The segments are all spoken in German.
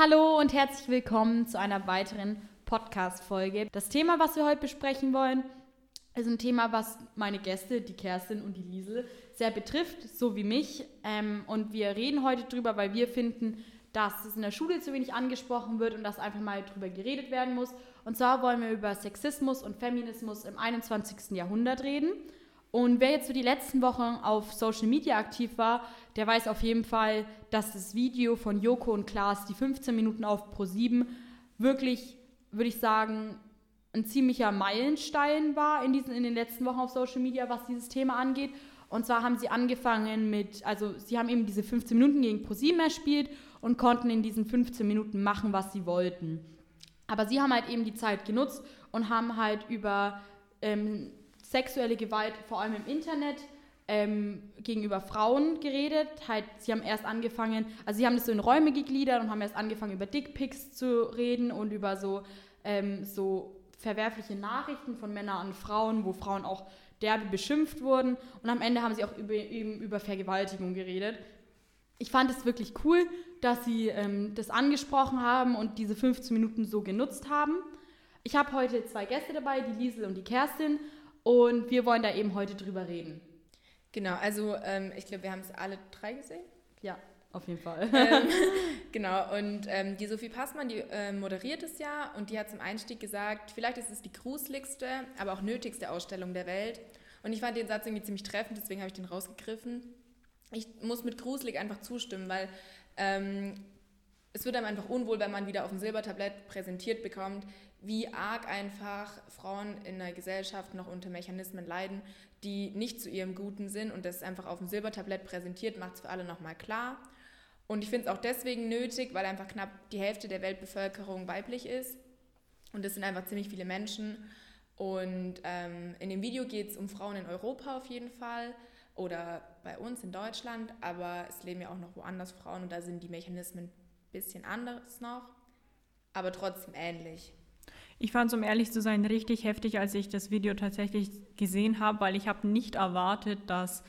Hallo und herzlich willkommen zu einer weiteren Podcast-Folge. Das Thema, was wir heute besprechen wollen, ist ein Thema, was meine Gäste, die Kerstin und die Liesel, sehr betrifft, so wie mich. Ähm, und wir reden heute drüber, weil wir finden, dass es in der Schule zu wenig angesprochen wird und dass einfach mal drüber geredet werden muss. Und zwar wollen wir über Sexismus und Feminismus im 21. Jahrhundert reden. Und wer jetzt so die letzten Wochen auf Social Media aktiv war, der weiß auf jeden Fall, dass das Video von Joko und Klaas, die 15 Minuten auf Pro 7, wirklich, würde ich sagen, ein ziemlicher Meilenstein war in, diesen, in den letzten Wochen auf Social Media, was dieses Thema angeht. Und zwar haben sie angefangen mit, also sie haben eben diese 15 Minuten gegen ProSieben erspielt und konnten in diesen 15 Minuten machen, was sie wollten. Aber sie haben halt eben die Zeit genutzt und haben halt über ähm, sexuelle Gewalt, vor allem im Internet, ähm, gegenüber Frauen geredet. Halt, sie haben erst angefangen, also sie haben das so in Räume gegliedert und haben erst angefangen, über Dickpics zu reden und über so, ähm, so verwerfliche Nachrichten von Männern an Frauen, wo Frauen auch derbe beschimpft wurden. Und am Ende haben sie auch über, eben über Vergewaltigung geredet. Ich fand es wirklich cool, dass sie ähm, das angesprochen haben und diese 15 Minuten so genutzt haben. Ich habe heute zwei Gäste dabei, die Liesel und die Kerstin, und wir wollen da eben heute drüber reden. Genau, also ähm, ich glaube, wir haben es alle drei gesehen. Ja, auf jeden Fall. ähm, genau, und ähm, die Sophie Passmann, die äh, moderiert es ja und die hat zum Einstieg gesagt, vielleicht ist es die gruseligste, aber auch nötigste Ausstellung der Welt. Und ich fand den Satz irgendwie ziemlich treffend, deswegen habe ich den rausgegriffen. Ich muss mit gruselig einfach zustimmen, weil ähm, es wird einem einfach unwohl, wenn man wieder auf dem Silbertablett präsentiert bekommt, wie arg einfach Frauen in der Gesellschaft noch unter Mechanismen leiden, die nicht zu ihrem Guten sind und das einfach auf dem Silbertablett präsentiert, macht es für alle nochmal klar. Und ich finde es auch deswegen nötig, weil einfach knapp die Hälfte der Weltbevölkerung weiblich ist. Und das sind einfach ziemlich viele Menschen. Und ähm, in dem Video geht es um Frauen in Europa auf jeden Fall oder bei uns in Deutschland, aber es leben ja auch noch woanders Frauen und da sind die Mechanismen bisschen anders noch, aber trotzdem ähnlich. Ich fand es, um ehrlich zu sein, richtig heftig, als ich das Video tatsächlich gesehen habe, weil ich habe nicht erwartet, dass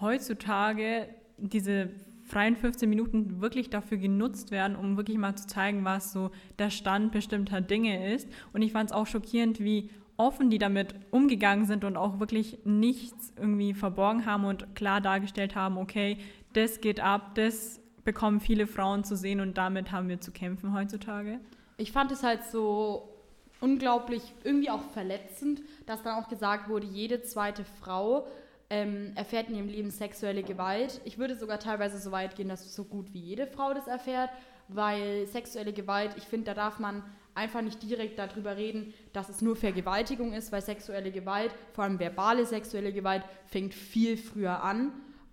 heutzutage diese freien 15 Minuten wirklich dafür genutzt werden, um wirklich mal zu zeigen, was so der Stand bestimmter Dinge ist. Und ich fand es auch schockierend, wie offen die damit umgegangen sind und auch wirklich nichts irgendwie verborgen haben und klar dargestellt haben, okay, das geht ab, das bekommen viele Frauen zu sehen und damit haben wir zu kämpfen heutzutage. Ich fand es halt so unglaublich, irgendwie auch verletzend, dass dann auch gesagt wurde, jede zweite Frau ähm, erfährt in ihrem Leben sexuelle Gewalt. Ich würde sogar teilweise so weit gehen, dass so gut wie jede Frau das erfährt, weil sexuelle Gewalt, ich finde, da darf man einfach nicht direkt darüber reden, dass es nur Vergewaltigung ist, weil sexuelle Gewalt, vor allem verbale sexuelle Gewalt, fängt viel früher an.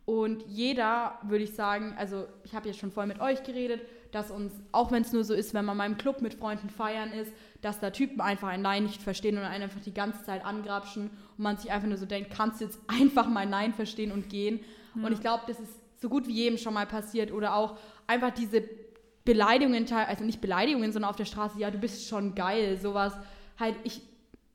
Und jeder, würde ich sagen, also ich habe jetzt schon vorher mit euch geredet, dass uns, auch wenn es nur so ist, wenn man mal im Club mit Freunden feiern ist, dass da Typen einfach ein Nein nicht verstehen und einen einfach die ganze Zeit angrapschen und man sich einfach nur so denkt, kannst du jetzt einfach mal Nein verstehen und gehen. Ja. Und ich glaube, das ist so gut wie jedem schon mal passiert oder auch einfach diese Beleidigungen, also nicht Beleidigungen, sondern auf der Straße, ja, du bist schon geil, sowas. Halt, ich,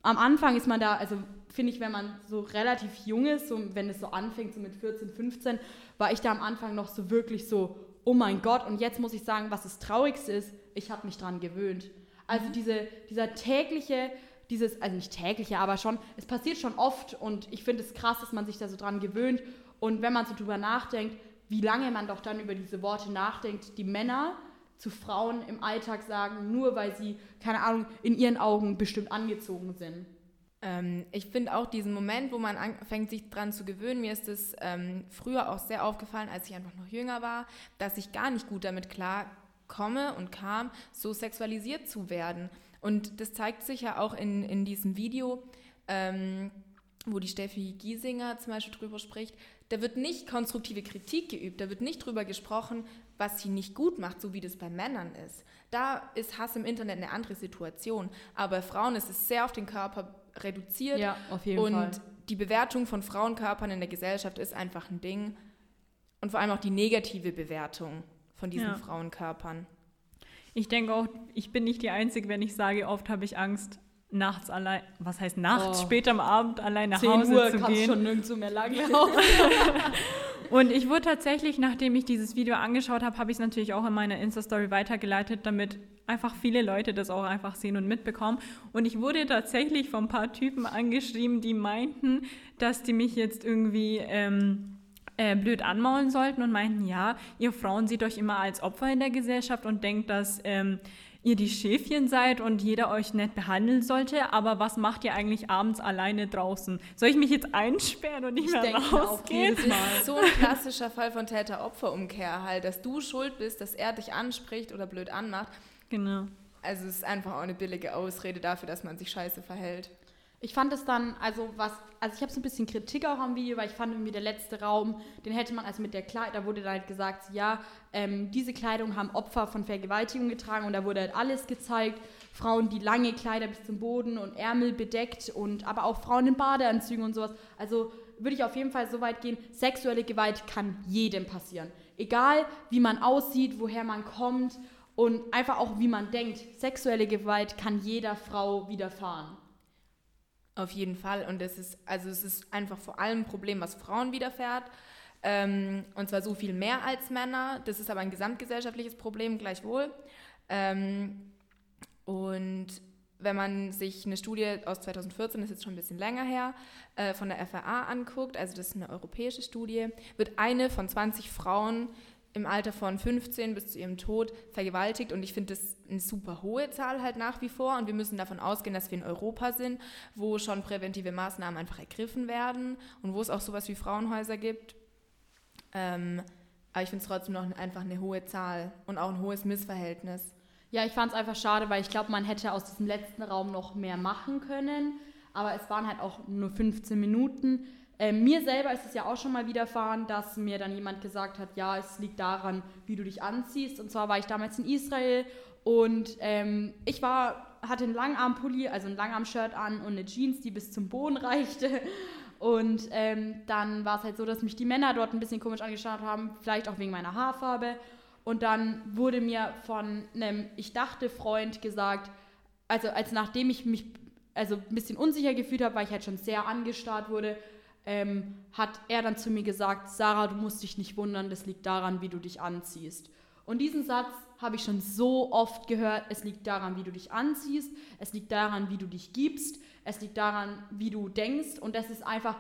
am Anfang ist man da, also finde ich, wenn man so relativ jung ist, so, wenn es so anfängt, so mit 14, 15, war ich da am Anfang noch so wirklich so, oh mein Gott, und jetzt muss ich sagen, was das Traurigste ist, ich habe mich dran gewöhnt. Also mhm. diese, dieser tägliche, dieses, also nicht tägliche, aber schon, es passiert schon oft und ich finde es krass, dass man sich da so dran gewöhnt. Und wenn man so drüber nachdenkt, wie lange man doch dann über diese Worte nachdenkt, die Männer zu Frauen im Alltag sagen, nur weil sie, keine Ahnung, in ihren Augen bestimmt angezogen sind. Ähm, ich finde auch diesen Moment, wo man anfängt, sich dran zu gewöhnen, mir ist es ähm, früher auch sehr aufgefallen, als ich einfach noch jünger war, dass ich gar nicht gut damit klar komme und kam, so sexualisiert zu werden. Und das zeigt sich ja auch in, in diesem Video, ähm, wo die Steffi Giesinger zum Beispiel drüber spricht. Da wird nicht konstruktive Kritik geübt, da wird nicht drüber gesprochen, was sie nicht gut macht, so wie das bei Männern ist. Da ist Hass im Internet eine andere Situation. Aber bei Frauen ist es sehr auf den Körper reduziert. Ja, auf jeden und Fall. die Bewertung von Frauenkörpern in der Gesellschaft ist einfach ein Ding. Und vor allem auch die negative Bewertung von diesen ja. Frauenkörpern. Ich denke auch, ich bin nicht die Einzige, wenn ich sage, oft habe ich Angst, nachts allein, was heißt nachts, oh. spät am Abend allein nach 10 Hause Uhr zu gehen. schon nirgendwo mehr lang Und ich wurde tatsächlich, nachdem ich dieses Video angeschaut habe, habe ich es natürlich auch in meiner Insta-Story weitergeleitet, damit einfach viele Leute das auch einfach sehen und mitbekommen. Und ich wurde tatsächlich von ein paar Typen angeschrieben, die meinten, dass die mich jetzt irgendwie ähm, äh, blöd anmaulen sollten und meinten, ja, ihr Frauen seht euch immer als Opfer in der Gesellschaft und denkt, dass ähm, ihr die Schäfchen seid und jeder euch nett behandeln sollte, aber was macht ihr eigentlich abends alleine draußen? Soll ich mich jetzt einsperren und nicht ich mehr rausgehen? Das ist so ein klassischer Fall von Täter-Opfer-Umkehr halt, dass du schuld bist, dass er dich anspricht oder blöd anmacht. Genau. Also es ist einfach auch eine billige Ausrede dafür, dass man sich scheiße verhält. Ich fand es dann, also was, also ich habe so ein bisschen Kritik auch am Video, weil ich fand irgendwie der letzte Raum, den hätte man, also mit der Kleidung, da wurde dann halt gesagt, ja, ähm, diese Kleidung haben Opfer von Vergewaltigung getragen und da wurde halt alles gezeigt. Frauen, die lange Kleider bis zum Boden und Ärmel bedeckt und aber auch Frauen in Badeanzügen und sowas. Also würde ich auf jeden Fall so weit gehen, sexuelle Gewalt kann jedem passieren. Egal wie man aussieht, woher man kommt und einfach auch wie man denkt. Sexuelle Gewalt kann jeder Frau widerfahren. Auf jeden Fall. Und es ist, also es ist einfach vor allem ein Problem, was Frauen widerfährt. Ähm, und zwar so viel mehr als Männer. Das ist aber ein gesamtgesellschaftliches Problem gleichwohl. Ähm, und wenn man sich eine Studie aus 2014, das ist jetzt schon ein bisschen länger her, äh, von der FAA anguckt, also das ist eine europäische Studie, wird eine von 20 Frauen im Alter von 15 bis zu ihrem Tod vergewaltigt und ich finde das eine super hohe Zahl halt nach wie vor und wir müssen davon ausgehen, dass wir in Europa sind, wo schon präventive Maßnahmen einfach ergriffen werden und wo es auch sowas wie Frauenhäuser gibt. Ähm, aber ich finde es trotzdem noch einfach eine hohe Zahl und auch ein hohes Missverhältnis. Ja, ich fand es einfach schade, weil ich glaube, man hätte aus diesem letzten Raum noch mehr machen können, aber es waren halt auch nur 15 Minuten. Ähm, mir selber ist es ja auch schon mal widerfahren, dass mir dann jemand gesagt hat, ja, es liegt daran, wie du dich anziehst. Und zwar war ich damals in Israel und ähm, ich war, hatte einen Langarmpulli, also ein Langarm-Shirt an und eine Jeans, die bis zum Boden reichte. Und ähm, dann war es halt so, dass mich die Männer dort ein bisschen komisch angeschaut haben, vielleicht auch wegen meiner Haarfarbe. Und dann wurde mir von einem, ich dachte, Freund gesagt, also als nachdem ich mich also ein bisschen unsicher gefühlt habe, weil ich halt schon sehr angestarrt wurde, ähm, hat er dann zu mir gesagt, Sarah, du musst dich nicht wundern, das liegt daran, wie du dich anziehst. Und diesen Satz habe ich schon so oft gehört, es liegt daran, wie du dich anziehst, es liegt daran, wie du dich gibst, es liegt daran, wie du denkst und das ist einfach,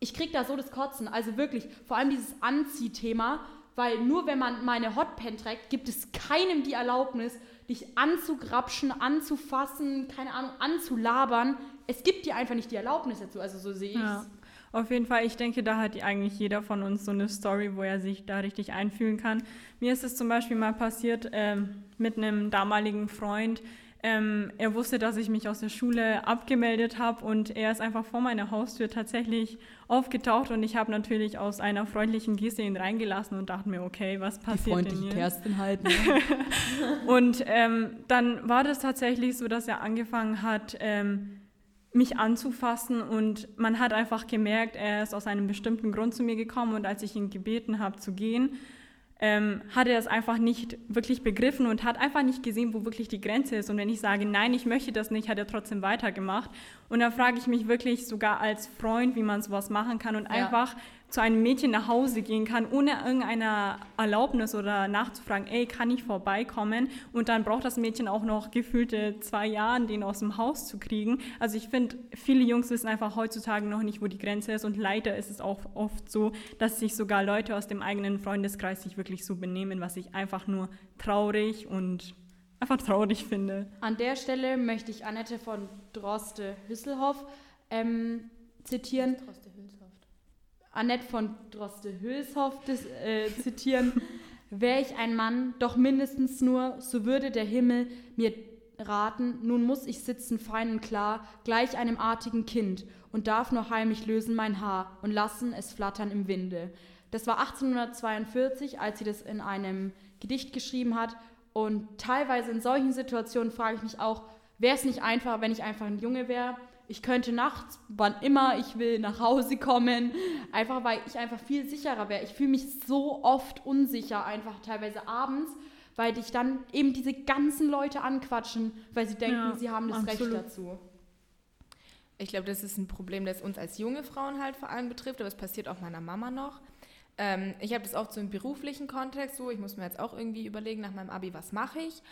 ich kriege da so das Kotzen, also wirklich, vor allem dieses Anziehthema, weil nur wenn man meine Hotpen trägt, gibt es keinem die Erlaubnis, dich anzugrapschen, anzufassen, keine Ahnung, anzulabern. Es gibt dir einfach nicht die Erlaubnis dazu, also so sehe ich es. Ja. Auf jeden Fall, ich denke, da hat eigentlich jeder von uns so eine Story, wo er sich da richtig einfühlen kann. Mir ist es zum Beispiel mal passiert ähm, mit einem damaligen Freund. Ähm, er wusste, dass ich mich aus der Schule abgemeldet habe und er ist einfach vor meiner Haustür tatsächlich aufgetaucht und ich habe natürlich aus einer freundlichen Geste ihn reingelassen und dachte mir, okay, was passiert Die freundliche denn hier? Kerstin halt. Ne? und ähm, dann war das tatsächlich so, dass er angefangen hat, ähm, mich anzufassen und man hat einfach gemerkt, er ist aus einem bestimmten Grund zu mir gekommen und als ich ihn gebeten habe zu gehen, ähm, hat er es einfach nicht wirklich begriffen und hat einfach nicht gesehen, wo wirklich die Grenze ist. Und wenn ich sage, nein, ich möchte das nicht, hat er trotzdem weitergemacht. Und da frage ich mich wirklich sogar als Freund, wie man sowas machen kann und ja. einfach zu einem Mädchen nach Hause gehen kann, ohne irgendeine Erlaubnis oder nachzufragen, ey, kann ich vorbeikommen? Und dann braucht das Mädchen auch noch gefühlte zwei Jahre, den aus dem Haus zu kriegen. Also ich finde, viele Jungs wissen einfach heutzutage noch nicht, wo die Grenze ist. Und leider ist es auch oft so, dass sich sogar Leute aus dem eigenen Freundeskreis sich wirklich so benehmen, was ich einfach nur traurig und einfach traurig finde. An der Stelle möchte ich Annette von Droste-Hüsselhoff ähm, zitieren. Droste Annette von Droste-Hülshoff äh, zitieren. Wäre ich ein Mann, doch mindestens nur, so würde der Himmel mir raten, nun muss ich sitzen fein und klar, gleich einem artigen Kind, und darf nur heimlich lösen mein Haar und lassen es flattern im Winde. Das war 1842, als sie das in einem Gedicht geschrieben hat. Und teilweise in solchen Situationen frage ich mich auch, wäre es nicht einfach, wenn ich einfach ein Junge wäre, ich könnte nachts, wann immer ich will, nach Hause kommen, einfach weil ich einfach viel sicherer wäre. Ich fühle mich so oft unsicher, einfach teilweise abends, weil dich dann eben diese ganzen Leute anquatschen, weil sie denken, ja, sie haben das absolut. Recht dazu. Ich glaube, das ist ein Problem, das uns als junge Frauen halt vor allem betrifft, aber es passiert auch meiner Mama noch. Ähm, ich habe das oft so im beruflichen Kontext so, ich muss mir jetzt auch irgendwie überlegen nach meinem Abi, was mache ich.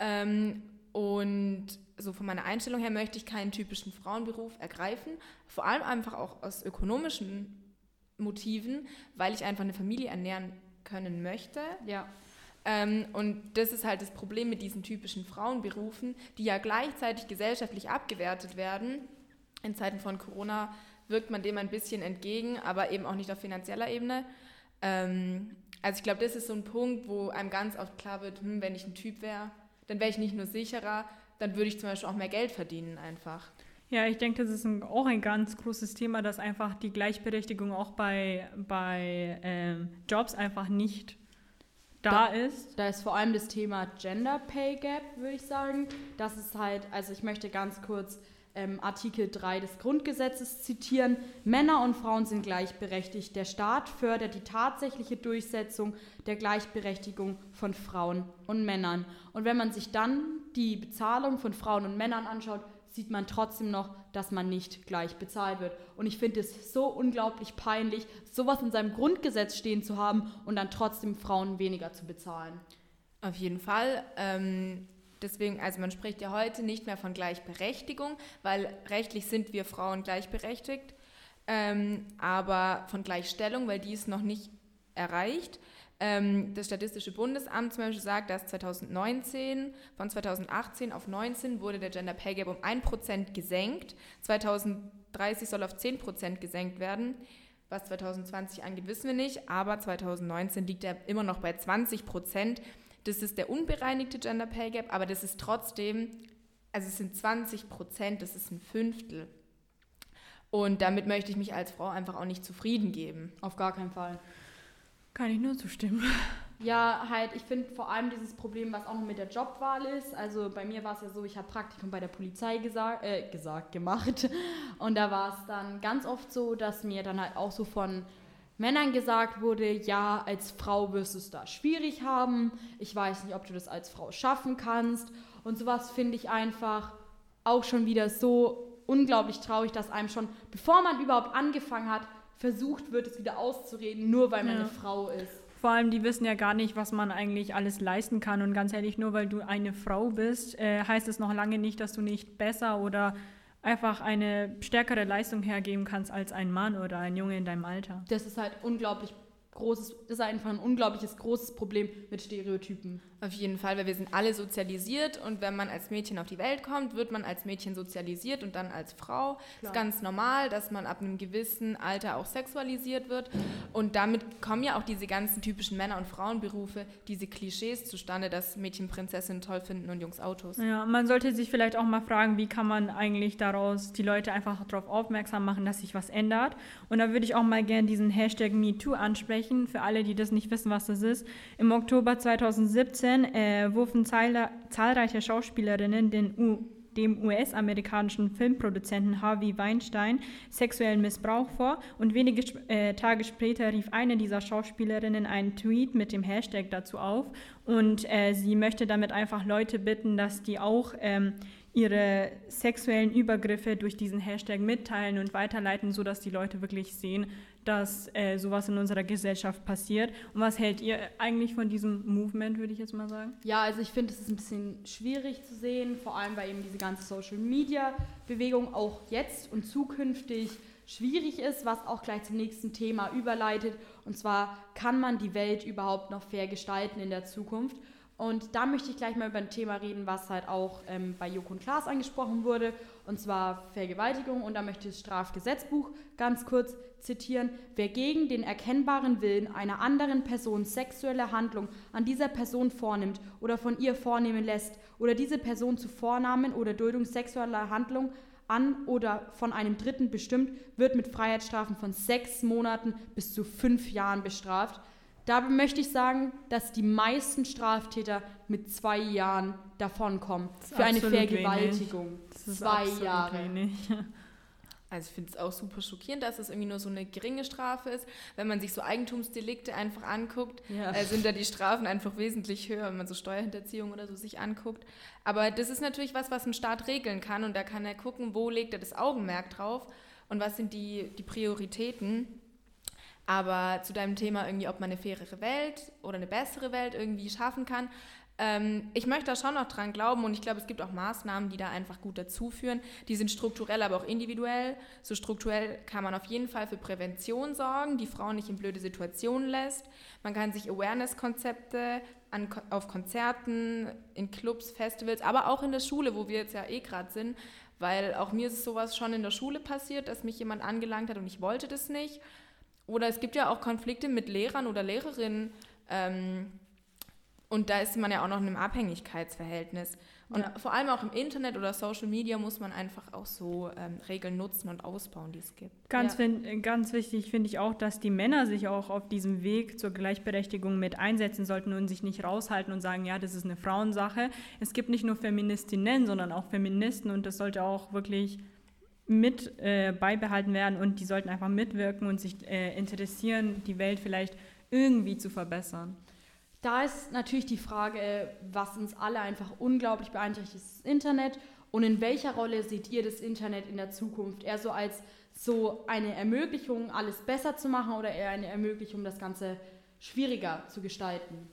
Ähm, und so von meiner Einstellung her möchte ich keinen typischen Frauenberuf ergreifen, vor allem einfach auch aus ökonomischen Motiven, weil ich einfach eine Familie ernähren können möchte. Ja. Ähm, und das ist halt das Problem mit diesen typischen Frauenberufen, die ja gleichzeitig gesellschaftlich abgewertet werden. In Zeiten von Corona wirkt man dem ein bisschen entgegen, aber eben auch nicht auf finanzieller Ebene. Ähm, also ich glaube, das ist so ein Punkt, wo einem ganz oft klar wird, hm, wenn ich ein Typ wäre, dann wäre ich nicht nur sicherer, dann würde ich zum Beispiel auch mehr Geld verdienen einfach. Ja, ich denke, das ist ein, auch ein ganz großes Thema, dass einfach die Gleichberechtigung auch bei, bei ähm, Jobs einfach nicht da, da, ist. Da ist vor allem das Thema Gender Pay Gap, würde ich sagen. Das ist halt, also ich möchte ganz kurz ähm, Artikel 3 des Grundgesetzes zitieren. Männer und Frauen sind gleichberechtigt. Der Staat fördert die tatsächliche Durchsetzung der Gleichberechtigung von Frauen und Männern. Und wenn man sich dann die Bezahlung von Frauen und Männern anschaut, sieht man trotzdem noch, dass man nicht gleich bezahlt wird. Und ich finde es so unglaublich peinlich, sowas in seinem Grundgesetz stehen zu haben und dann trotzdem Frauen weniger zu bezahlen. Auf jeden Fall. Ähm, deswegen, also man spricht ja heute nicht mehr von Gleichberechtigung, weil rechtlich sind wir Frauen gleichberechtigt, ähm, aber von Gleichstellung, weil die ist noch nicht erreicht. Ähm, das Statistische Bundesamt zum Beispiel sagt, dass 2019, von 2018 auf 19 wurde der Gender Pay Gap um 1% gesenkt. 2030 soll auf 10% gesenkt werden. Was 2020 angeht, wissen wir nicht, aber 2019 liegt er immer noch bei 20 Das ist der unbereinigte Gender Pay Gap, aber das ist trotzdem, also es sind 20 das ist ein Fünftel. Und damit möchte ich mich als Frau einfach auch nicht zufrieden geben. Auf gar keinen Fall. Kann ich nur zustimmen. Ja, halt, ich finde vor allem dieses Problem, was auch noch mit der Jobwahl ist. Also bei mir war es ja so, ich habe Praktikum bei der Polizei gesagt, äh, gesagt, gemacht. Und da war es dann ganz oft so, dass mir dann halt auch so von Männern gesagt wurde, ja, als Frau wirst du es da schwierig haben. Ich weiß nicht, ob du das als Frau schaffen kannst. Und sowas finde ich einfach auch schon wieder so unglaublich traurig, dass einem schon, bevor man überhaupt angefangen hat, versucht wird, es wieder auszureden, nur weil man ja. eine Frau ist. Vor allem, die wissen ja gar nicht, was man eigentlich alles leisten kann. Und ganz ehrlich, nur weil du eine Frau bist, äh, heißt es noch lange nicht, dass du nicht besser oder einfach eine stärkere Leistung hergeben kannst als ein Mann oder ein Junge in deinem Alter. Das ist halt unglaublich großes, das ist einfach ein unglaubliches großes Problem mit Stereotypen. Auf jeden Fall, weil wir sind alle sozialisiert und wenn man als Mädchen auf die Welt kommt, wird man als Mädchen sozialisiert und dann als Frau. Klar. ist ganz normal, dass man ab einem gewissen Alter auch sexualisiert wird und damit kommen ja auch diese ganzen typischen Männer- und Frauenberufe, diese Klischees zustande, dass Mädchen Prinzessinnen toll finden und Jungs Autos. Ja, man sollte sich vielleicht auch mal fragen, wie kann man eigentlich daraus die Leute einfach darauf aufmerksam machen, dass sich was ändert. Und da würde ich auch mal gerne diesen Hashtag MeToo ansprechen, für alle, die das nicht wissen, was das ist. Im Oktober 2017 2017 äh, wurfen zahlreiche Schauspielerinnen dem US-amerikanischen Filmproduzenten Harvey Weinstein sexuellen Missbrauch vor und wenige äh, Tage später rief eine dieser Schauspielerinnen einen Tweet mit dem Hashtag dazu auf und äh, sie möchte damit einfach Leute bitten, dass die auch ähm, ihre sexuellen Übergriffe durch diesen Hashtag mitteilen und weiterleiten, sodass die Leute wirklich sehen, dass äh, sowas in unserer Gesellschaft passiert. Und was hält ihr eigentlich von diesem Movement, würde ich jetzt mal sagen? Ja, also ich finde, es ist ein bisschen schwierig zu sehen, vor allem weil eben diese ganze Social-Media-Bewegung auch jetzt und zukünftig schwierig ist, was auch gleich zum nächsten Thema überleitet. Und zwar, kann man die Welt überhaupt noch fair gestalten in der Zukunft? Und da möchte ich gleich mal über ein Thema reden, was halt auch ähm, bei Joko und Klaas angesprochen wurde, und zwar Vergewaltigung. Und da möchte ich das Strafgesetzbuch ganz kurz zitieren. Wer gegen den erkennbaren Willen einer anderen Person sexuelle Handlung an dieser Person vornimmt oder von ihr vornehmen lässt oder diese Person zu Vornamen oder Duldung sexueller Handlung an oder von einem Dritten bestimmt, wird mit Freiheitsstrafen von sechs Monaten bis zu fünf Jahren bestraft. Dabei möchte ich sagen, dass die meisten Straftäter mit zwei Jahren davonkommen für eine Vergewaltigung. Zwei Jahre. Wenig. Also ich finde es auch super schockierend, dass es irgendwie nur so eine geringe Strafe ist. Wenn man sich so Eigentumsdelikte einfach anguckt, ja. äh, sind da die Strafen einfach wesentlich höher, wenn man so Steuerhinterziehung oder so sich anguckt. Aber das ist natürlich was, was ein Staat regeln kann und da kann er gucken, wo legt er das Augenmerk drauf und was sind die, die Prioritäten. Aber zu deinem Thema irgendwie, ob man eine fairere Welt oder eine bessere Welt irgendwie schaffen kann, ähm, ich möchte da schon noch dran glauben und ich glaube, es gibt auch Maßnahmen, die da einfach gut dazu führen. Die sind strukturell, aber auch individuell. So strukturell kann man auf jeden Fall für Prävention sorgen, die Frauen nicht in blöde Situationen lässt. Man kann sich Awareness-Konzepte auf Konzerten, in Clubs, Festivals, aber auch in der Schule, wo wir jetzt ja eh gerade sind, weil auch mir ist sowas schon in der Schule passiert, dass mich jemand angelangt hat und ich wollte das nicht. Oder es gibt ja auch Konflikte mit Lehrern oder Lehrerinnen. Ähm, und da ist man ja auch noch in einem Abhängigkeitsverhältnis. Und ja. vor allem auch im Internet oder Social Media muss man einfach auch so ähm, Regeln nutzen und ausbauen, die es gibt. Ganz, ja. find, ganz wichtig finde ich auch, dass die Männer sich auch auf diesem Weg zur Gleichberechtigung mit einsetzen sollten und sich nicht raushalten und sagen, ja, das ist eine Frauensache. Es gibt nicht nur Feministinnen, sondern auch Feministen und das sollte auch wirklich mit äh, beibehalten werden und die sollten einfach mitwirken und sich äh, interessieren, die Welt vielleicht irgendwie zu verbessern. Da ist natürlich die Frage, was uns alle einfach unglaublich beeinträchtigt, ist das Internet. Und in welcher Rolle seht ihr das Internet in der Zukunft? Eher so als so eine Ermöglichung, alles besser zu machen oder eher eine Ermöglichung, das Ganze schwieriger zu gestalten?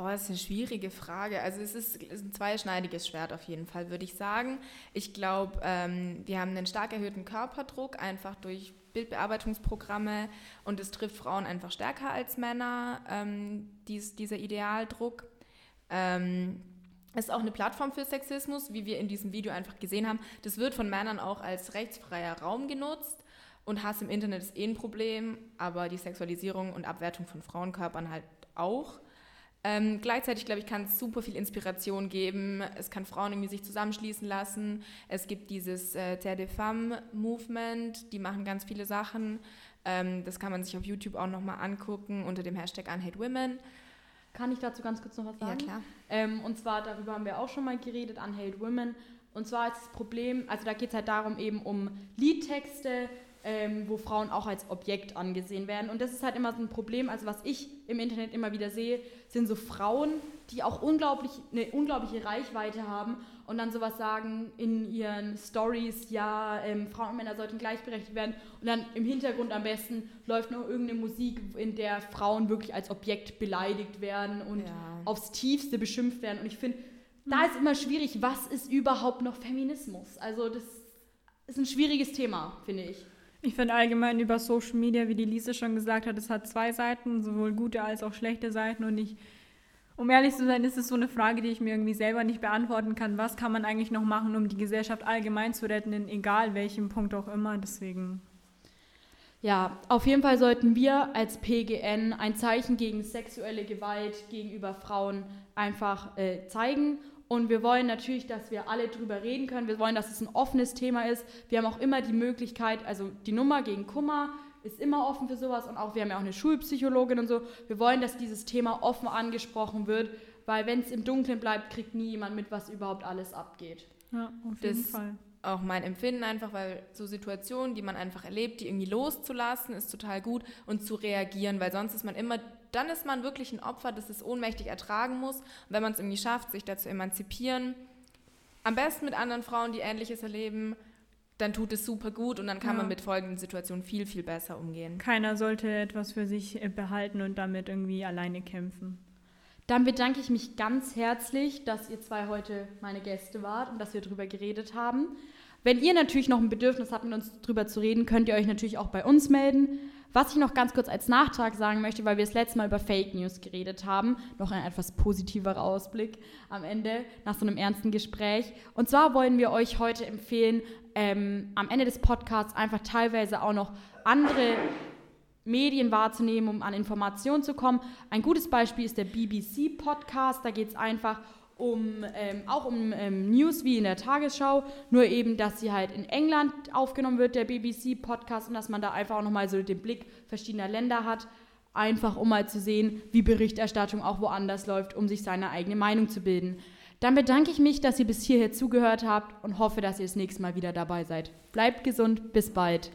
Boah, das ist eine schwierige Frage. Also es ist, ist ein zweischneidiges Schwert auf jeden Fall, würde ich sagen. Ich glaube, ähm, wir haben einen stark erhöhten Körperdruck, einfach durch Bildbearbeitungsprogramme und es trifft Frauen einfach stärker als Männer, ähm, dies, dieser Idealdruck. Ähm, es ist auch eine Plattform für Sexismus, wie wir in diesem Video einfach gesehen haben. Das wird von Männern auch als rechtsfreier Raum genutzt und Hass im Internet ist eh ein Problem, aber die Sexualisierung und Abwertung von Frauenkörpern halt auch. Ähm, gleichzeitig, glaube ich, kann es super viel Inspiration geben. Es kann Frauen irgendwie sich zusammenschließen lassen. Es gibt dieses äh, Terre des Femmes Movement, die machen ganz viele Sachen. Ähm, das kann man sich auf YouTube auch nochmal angucken unter dem Hashtag UnHateWomen. Kann ich dazu ganz kurz noch was sagen? Ja, klar. Ähm, und zwar, darüber haben wir auch schon mal geredet, Unhate Women. Und zwar ist das Problem, also da geht es halt darum eben um Liedtexte, ähm, wo Frauen auch als Objekt angesehen werden. Und das ist halt immer so ein Problem. Also was ich im Internet immer wieder sehe, sind so Frauen, die auch unglaublich, eine unglaubliche Reichweite haben und dann sowas sagen in ihren Stories, ja, ähm, Frauen und Männer sollten gleichberechtigt werden. Und dann im Hintergrund am besten läuft noch irgendeine Musik, in der Frauen wirklich als Objekt beleidigt werden und ja. aufs Tiefste beschimpft werden. Und ich finde, da ist immer schwierig, was ist überhaupt noch Feminismus? Also das ist ein schwieriges Thema, finde ich. Ich finde allgemein über Social Media, wie die Lise schon gesagt hat, es hat zwei Seiten, sowohl gute als auch schlechte Seiten. Und ich, um ehrlich zu sein, ist es so eine Frage, die ich mir irgendwie selber nicht beantworten kann. Was kann man eigentlich noch machen, um die Gesellschaft allgemein zu retten, in egal welchem Punkt auch immer. Deswegen. Ja, auf jeden Fall sollten wir als PGN ein Zeichen gegen sexuelle Gewalt gegenüber Frauen einfach äh, zeigen und wir wollen natürlich, dass wir alle drüber reden können. Wir wollen, dass es ein offenes Thema ist. Wir haben auch immer die Möglichkeit, also die Nummer gegen Kummer ist immer offen für sowas und auch wir haben ja auch eine Schulpsychologin und so. Wir wollen, dass dieses Thema offen angesprochen wird, weil wenn es im Dunkeln bleibt, kriegt nie jemand mit, was überhaupt alles abgeht. Ja, auf jeden das Fall. Auch mein Empfinden einfach, weil so Situationen, die man einfach erlebt, die irgendwie loszulassen, ist total gut und zu reagieren, weil sonst ist man immer dann ist man wirklich ein Opfer, das es ohnmächtig ertragen muss. Und wenn man es irgendwie schafft, sich dazu emanzipieren, am besten mit anderen Frauen, die Ähnliches erleben, dann tut es super gut und dann kann ja. man mit folgenden Situationen viel, viel besser umgehen. Keiner sollte etwas für sich äh, behalten und damit irgendwie alleine kämpfen. Dann bedanke ich mich ganz herzlich, dass ihr zwei heute meine Gäste wart und dass wir darüber geredet haben. Wenn ihr natürlich noch ein Bedürfnis habt, mit uns darüber zu reden, könnt ihr euch natürlich auch bei uns melden. Was ich noch ganz kurz als Nachtrag sagen möchte, weil wir das letzte Mal über Fake News geredet haben, noch ein etwas positiverer Ausblick am Ende nach so einem ernsten Gespräch. Und zwar wollen wir euch heute empfehlen, ähm, am Ende des Podcasts einfach teilweise auch noch andere Medien wahrzunehmen, um an Informationen zu kommen. Ein gutes Beispiel ist der BBC-Podcast. Da geht es einfach um um, ähm, auch um ähm, News wie in der Tagesschau, nur eben, dass sie halt in England aufgenommen wird, der BBC-Podcast, und dass man da einfach auch nochmal so den Blick verschiedener Länder hat, einfach um mal zu sehen, wie Berichterstattung auch woanders läuft, um sich seine eigene Meinung zu bilden. Dann bedanke ich mich, dass ihr bis hierher zugehört habt und hoffe, dass ihr das nächste Mal wieder dabei seid. Bleibt gesund, bis bald.